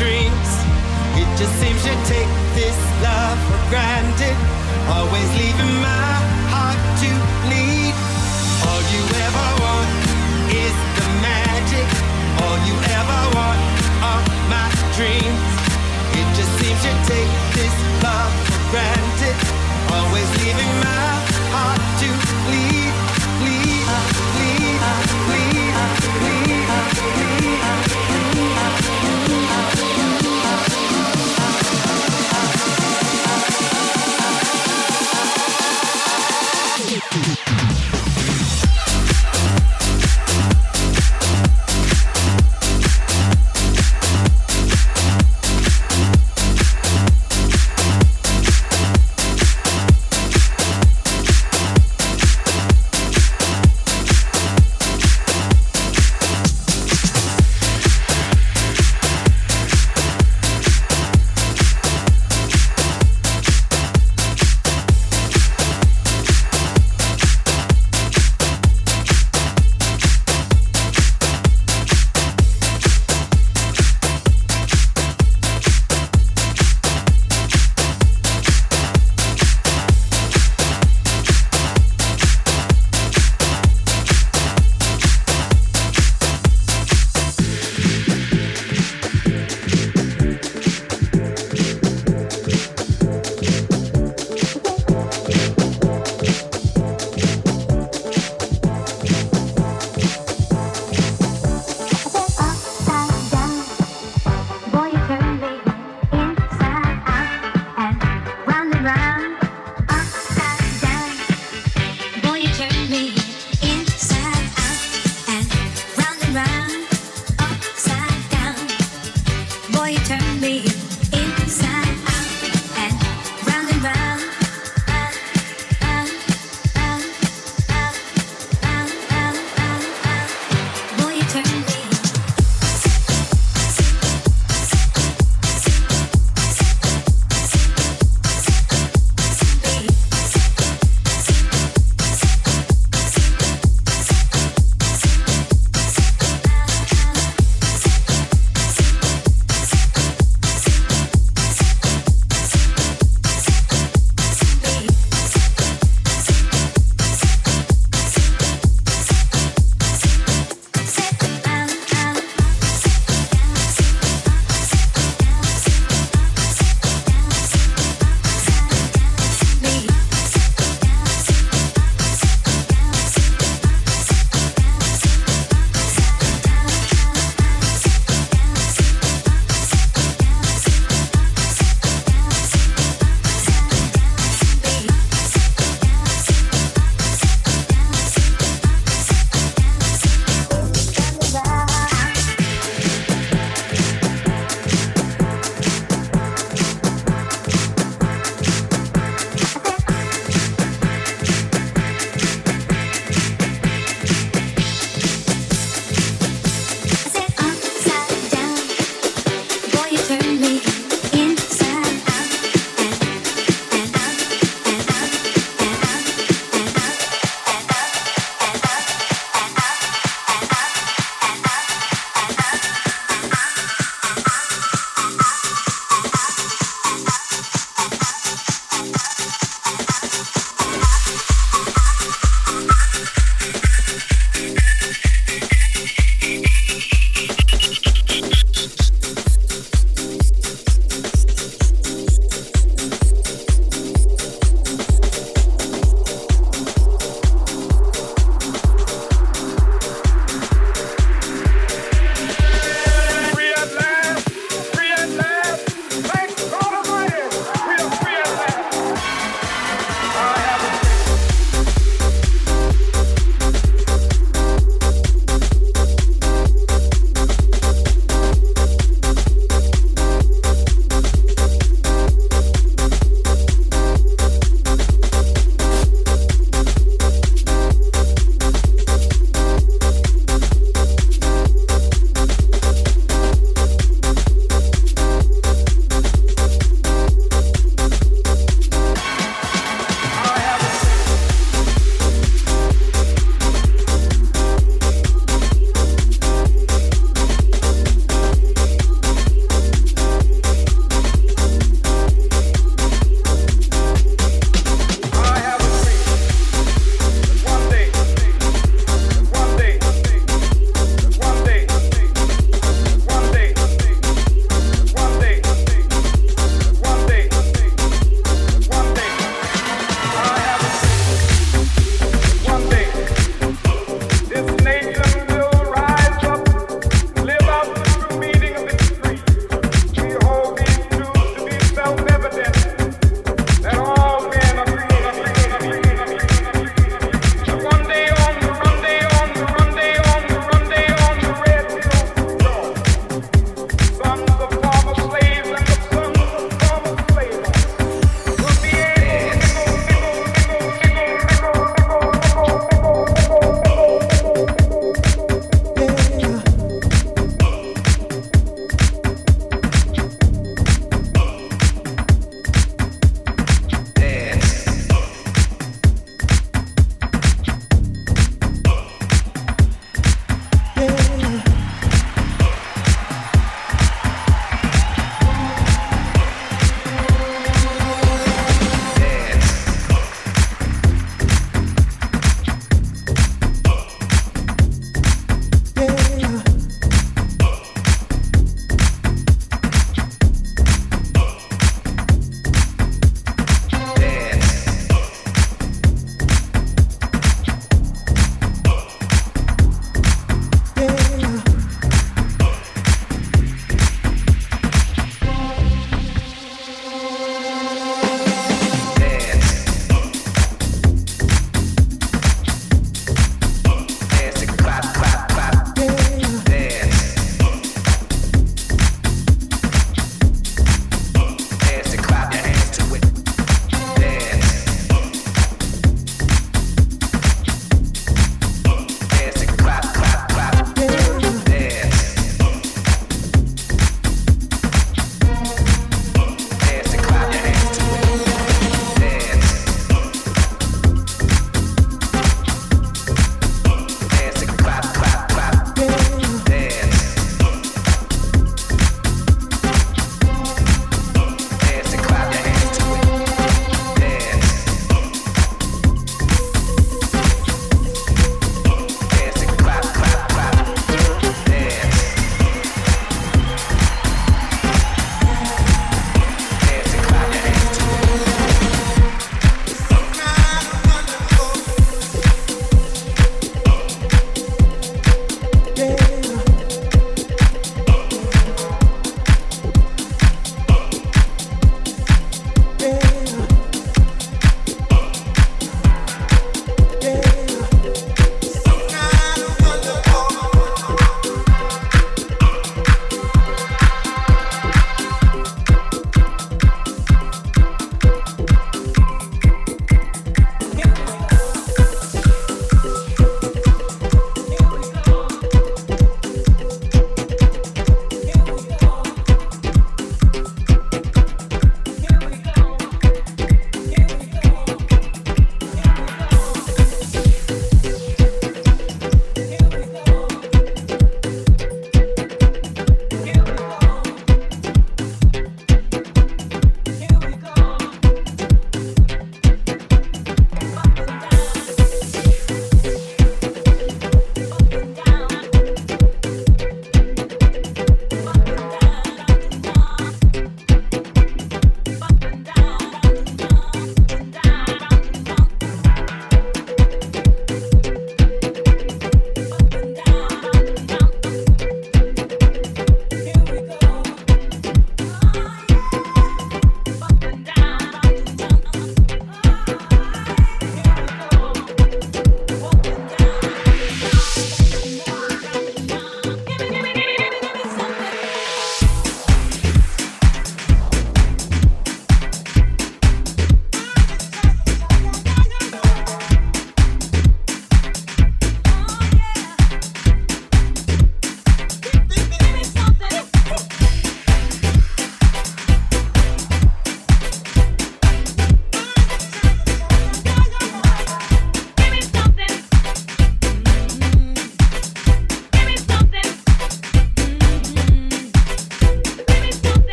dreams. It just seems you take this love for granted, always leaving my heart to bleed. All you ever want is the magic. All you ever want are my dreams. It just seems you take this love for granted, always leaving my heart to bleed, bleed, bleed, bleed, bleed,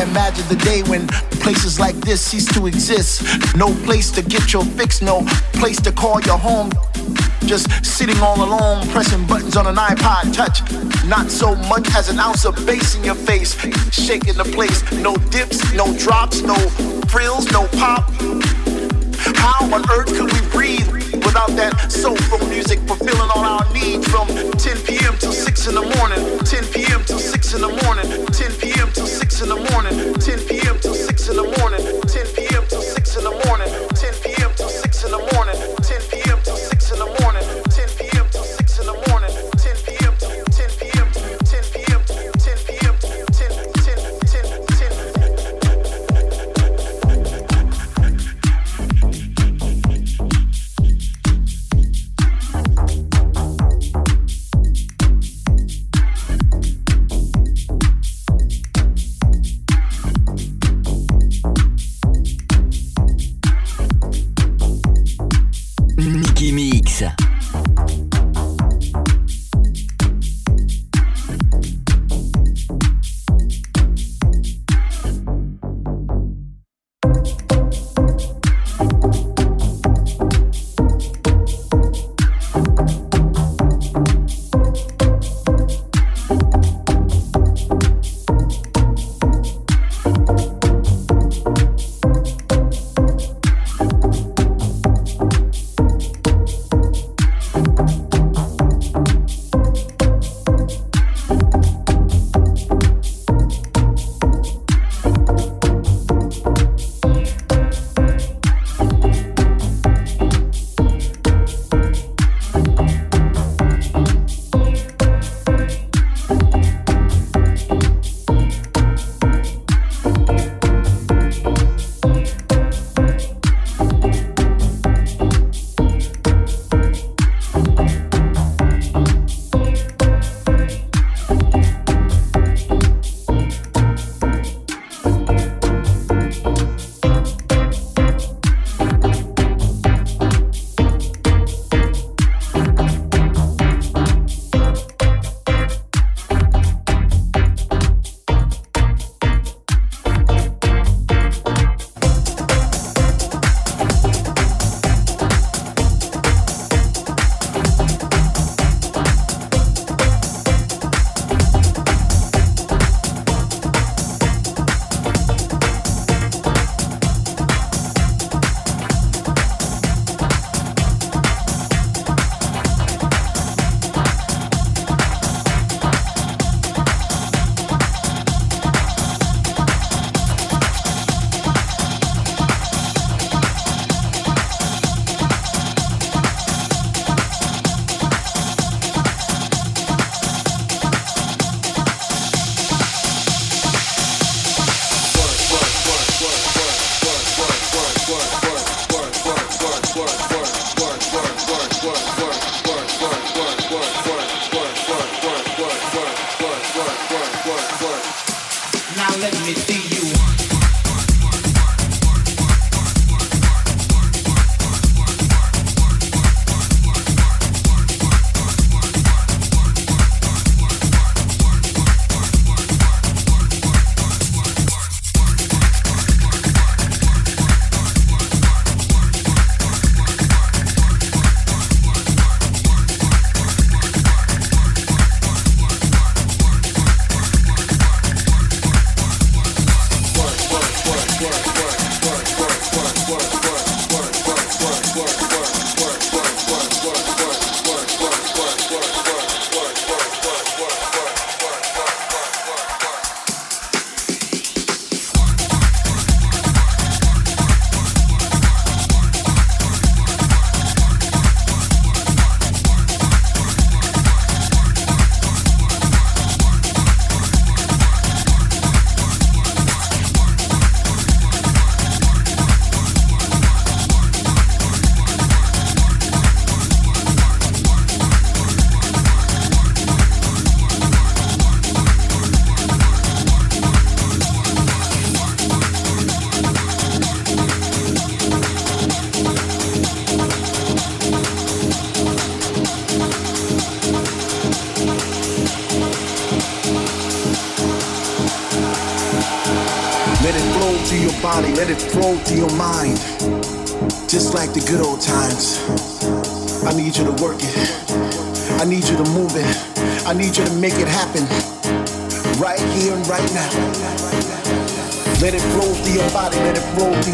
imagine the day when places like this cease to exist. No place to get your fix, no place to call your home. Just sitting all alone, pressing buttons on an iPod touch. Not so much as an ounce of bass in your face, shaking the place. No dips, no drops, no frills, no pop. How on earth could we breathe without that soulful music fulfilling all our needs from 10 p.m. till 6 in the morning, 10 p.m. till 6 in the morning, 10 p.m. till 6 in the morning, 10 p.m. till 6 in the morning, 10 p.m. till 6 in the morning, 10 p.m. till 6 in the morning,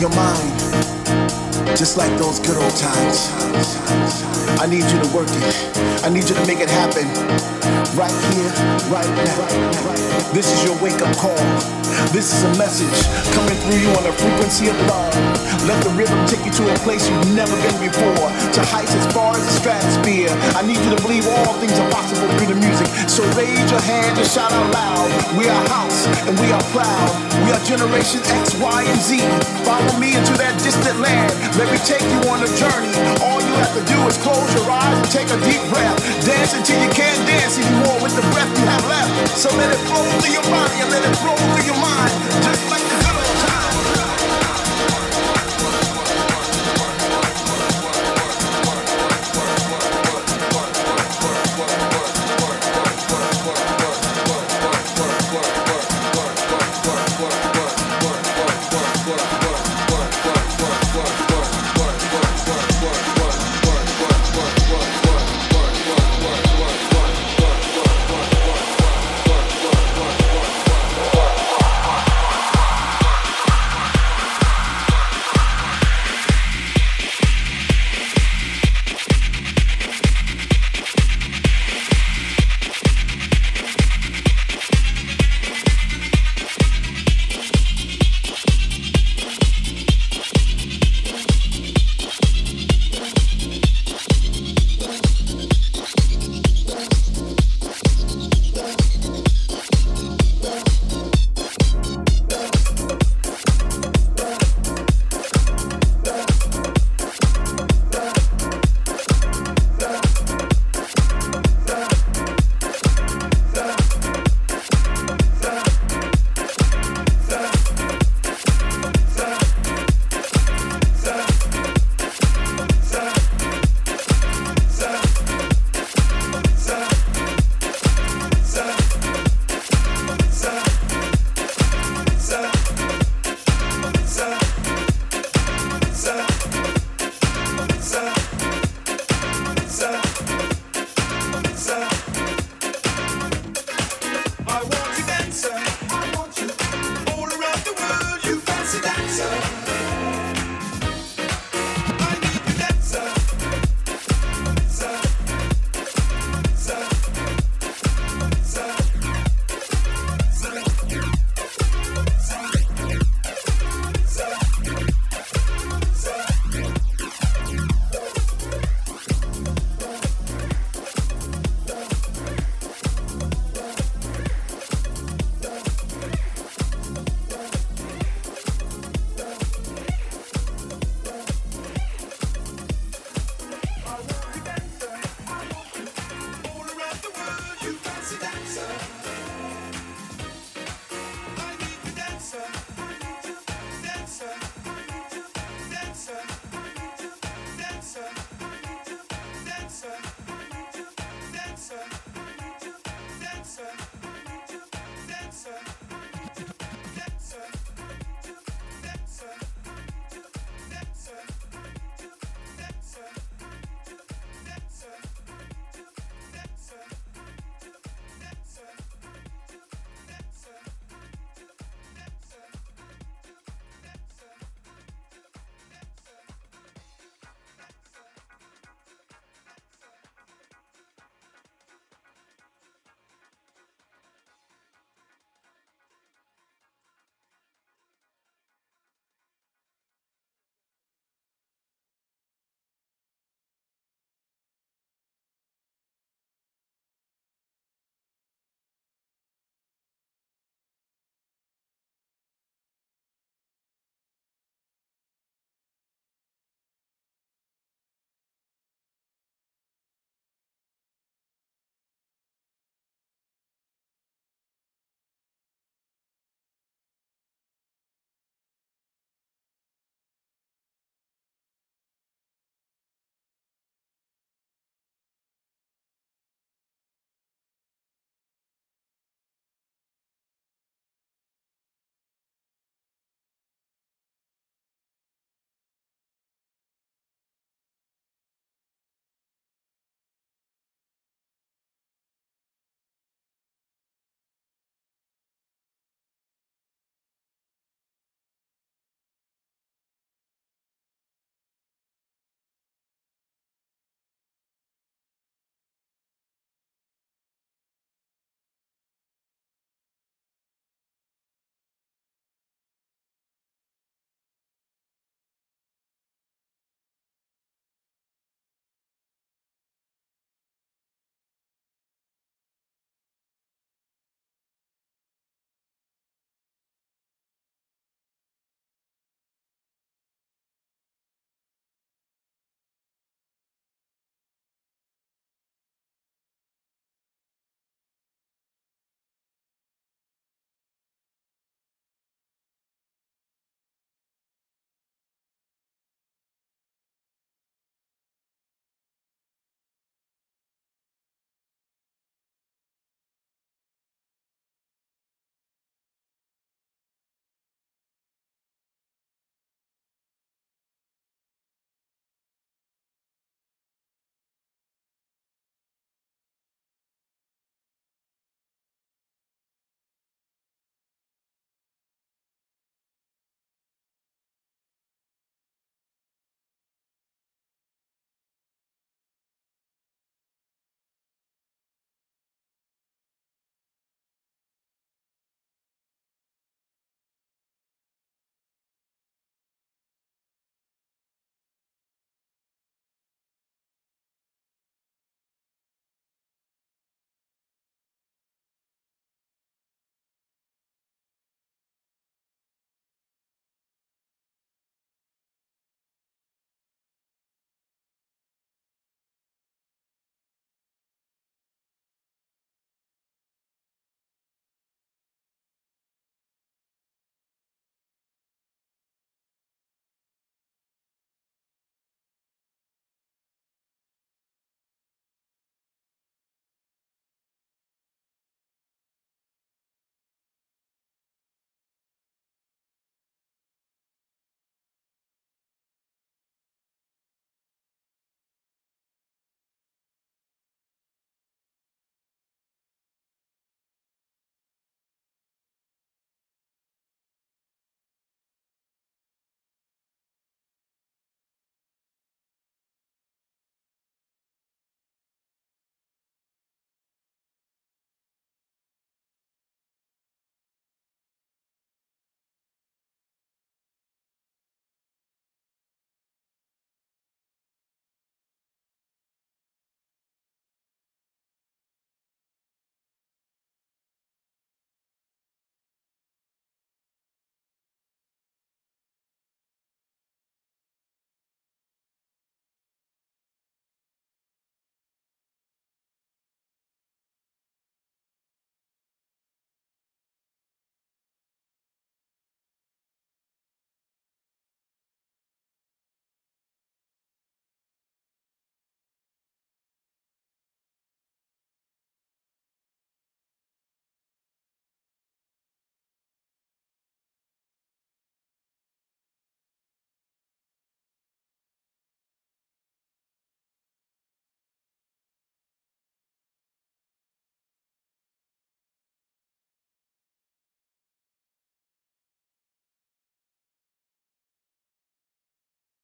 your mind. Just like those good old times. I need you to work it. I need you to make it happen. Right here, right now. This is your wake up call. This is a message coming through you on a frequency of love. Let the rhythm you to a place you've never been before, to heights as far as the stratosphere. I need you to believe all things are possible through the music. So raise your hand and shout out loud. We are house and we are proud. We are generation X, Y, and Z. Follow me into that distant land. Let me take you on a journey. All you have to do is close your eyes and take a deep breath. Dance until you can't dance anymore with the breath you have left. So let it flow through your body and let it flow through your mind